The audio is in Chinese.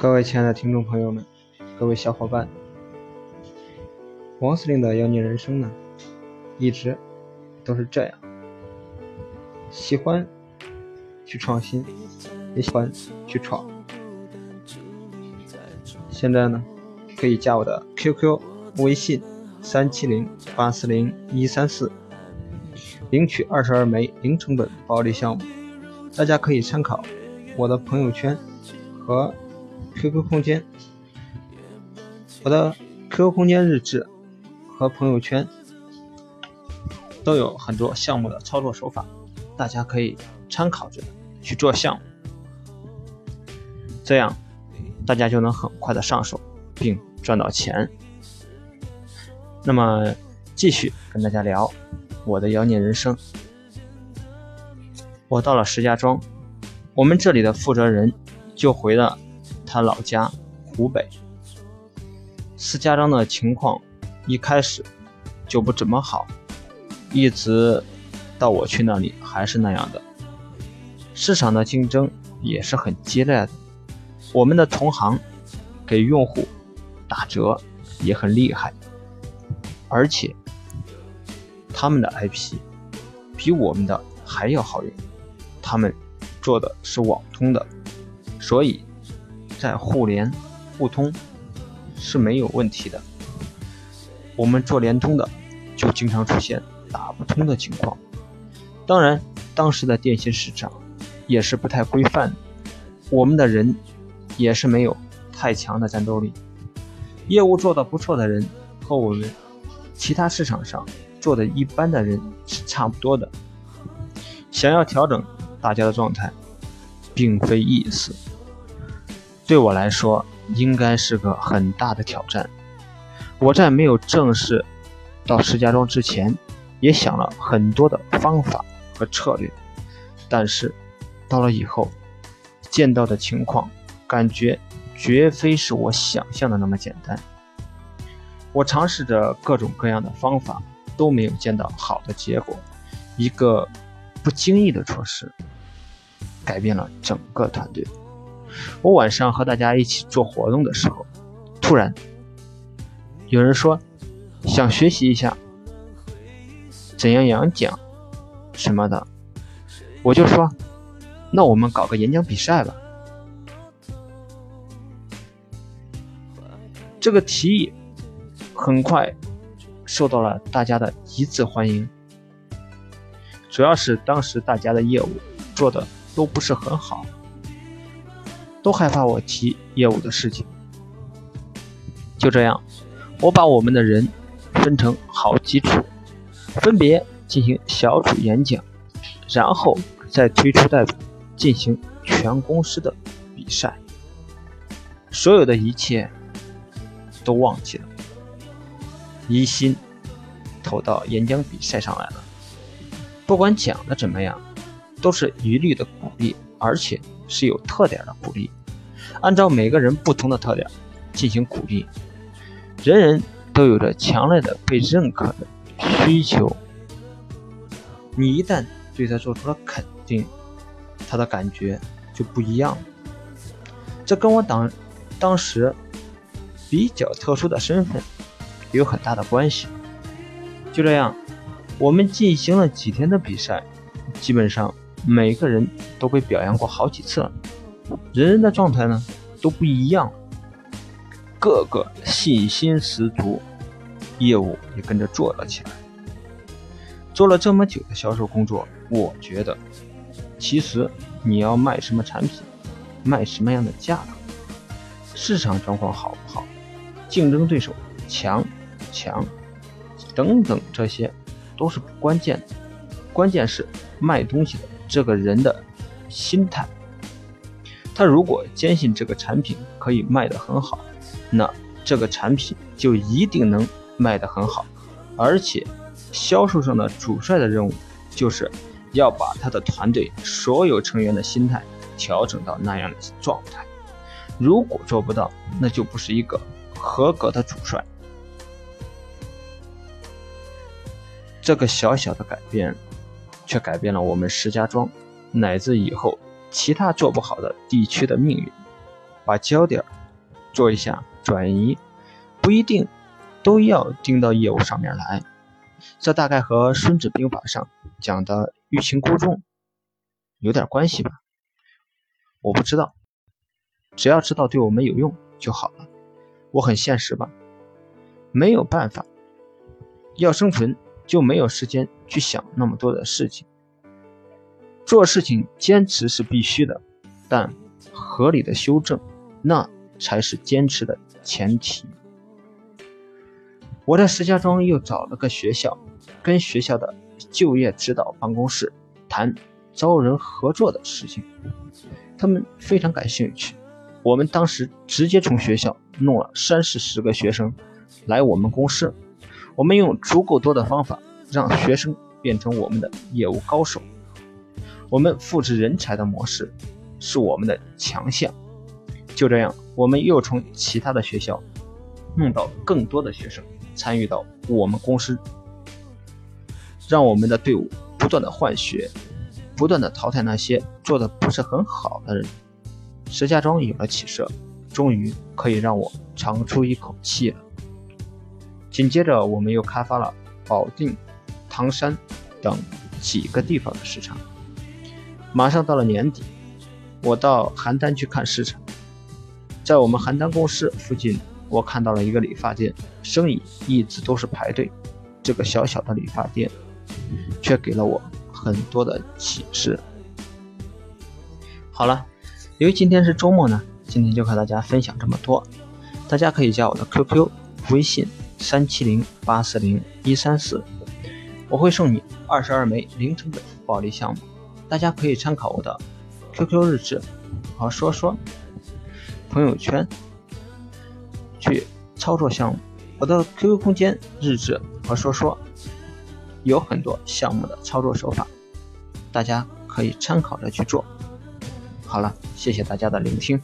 各位亲爱的听众朋友们，各位小伙伴，王司令的妖孽人生呢，一直都是这样，喜欢去创新，也喜欢去闯。现在呢，可以加我的 QQ、微信三七零八四零一三四，领取二十二枚零成本暴利项目。大家可以参考我的朋友圈和。QQ 空间，我的 QQ 空间日志和朋友圈都有很多项目的操作手法，大家可以参考着去做项目，这样大家就能很快的上手并赚到钱。那么继续跟大家聊我的妖孽人生。我到了石家庄，我们这里的负责人就回了。他老家湖北，石家庄的情况一开始就不怎么好，一直到我去那里还是那样的。市场的竞争也是很激烈的，我们的同行给用户打折也很厉害，而且他们的 IP 比我们的还要好用，他们做的是网通的，所以。在互联互通是没有问题的，我们做联通的就经常出现打不通的情况。当然，当时的电信市场也是不太规范，我们的人也是没有太强的战斗力。业务做的不错的人和我们其他市场上做的一般的人是差不多的。想要调整大家的状态，并非易事。对我来说，应该是个很大的挑战。我在没有正式到石家庄之前，也想了很多的方法和策略，但是到了以后，见到的情况，感觉绝非是我想象的那么简单。我尝试着各种各样的方法，都没有见到好的结果。一个不经意的措施，改变了整个团队。我晚上和大家一起做活动的时候，突然有人说想学习一下怎样演讲什么的，我就说那我们搞个演讲比赛吧。这个提议很快受到了大家的一致欢迎，主要是当时大家的业务做的都不是很好。都害怕我提业务的事情，就这样，我把我们的人分成好几组，分别进行小组演讲，然后再推出代表进行全公司的比赛。所有的一切都忘记了，一心投到演讲比赛上来了。不管讲的怎么样，都是一律的鼓励，而且是有特点的鼓励。按照每个人不同的特点进行鼓励，人人都有着强烈的被认可的需求。你一旦对他做出了肯定，他的感觉就不一样了。这跟我当当时比较特殊的身份有很大的关系。就这样，我们进行了几天的比赛，基本上每个人都被表扬过好几次了。人人的状态呢都不一样，个个信心十足，业务也跟着做了起来。做了这么久的销售工作，我觉得，其实你要卖什么产品，卖什么样的价格，市场状况好不好，竞争对手强不强，等等，这些都是不关键的，关键是卖东西的这个人的心态。他如果坚信这个产品可以卖得很好，那这个产品就一定能卖得很好。而且，销售上的主帅的任务就是要把他的团队所有成员的心态调整到那样的状态。如果做不到，那就不是一个合格的主帅。这个小小的改变，却改变了我们石家庄乃至以后。其他做不好的地区的命运，把焦点做一下转移，不一定都要盯到业务上面来。这大概和《孙子兵法》上讲的欲擒故纵有点关系吧？我不知道，只要知道对我们有用就好了。我很现实吧？没有办法，要生存就没有时间去想那么多的事情。做事情坚持是必须的，但合理的修正那才是坚持的前提。我在石家庄又找了个学校，跟学校的就业指导办公室谈招人合作的事情，他们非常感兴趣。我们当时直接从学校弄了三四十个学生来我们公司，我们用足够多的方法让学生变成我们的业务高手。我们复制人才的模式是我们的强项。就这样，我们又从其他的学校弄到更多的学生。参与到我们公司，让我们的队伍不断的换血，不断的淘汰那些做的不是很好的人。石家庄有了起色，终于可以让我长出一口气了。紧接着，我们又开发了保定、唐山等几个地方的市场。马上到了年底，我到邯郸去看市场，在我们邯郸公司附近。我看到了一个理发店，生意一直都是排队。这个小小的理发店，却给了我很多的启示。好了，由于今天是周末呢，今天就和大家分享这么多。大家可以加我的 QQ、微信三七零八四零一三四，我会送你二十二枚零成本暴利项目。大家可以参考我的 QQ 日志和说说朋友圈。去操作项目，我的 QQ 空间日志和说说有很多项目的操作手法，大家可以参考着去做。好了，谢谢大家的聆听。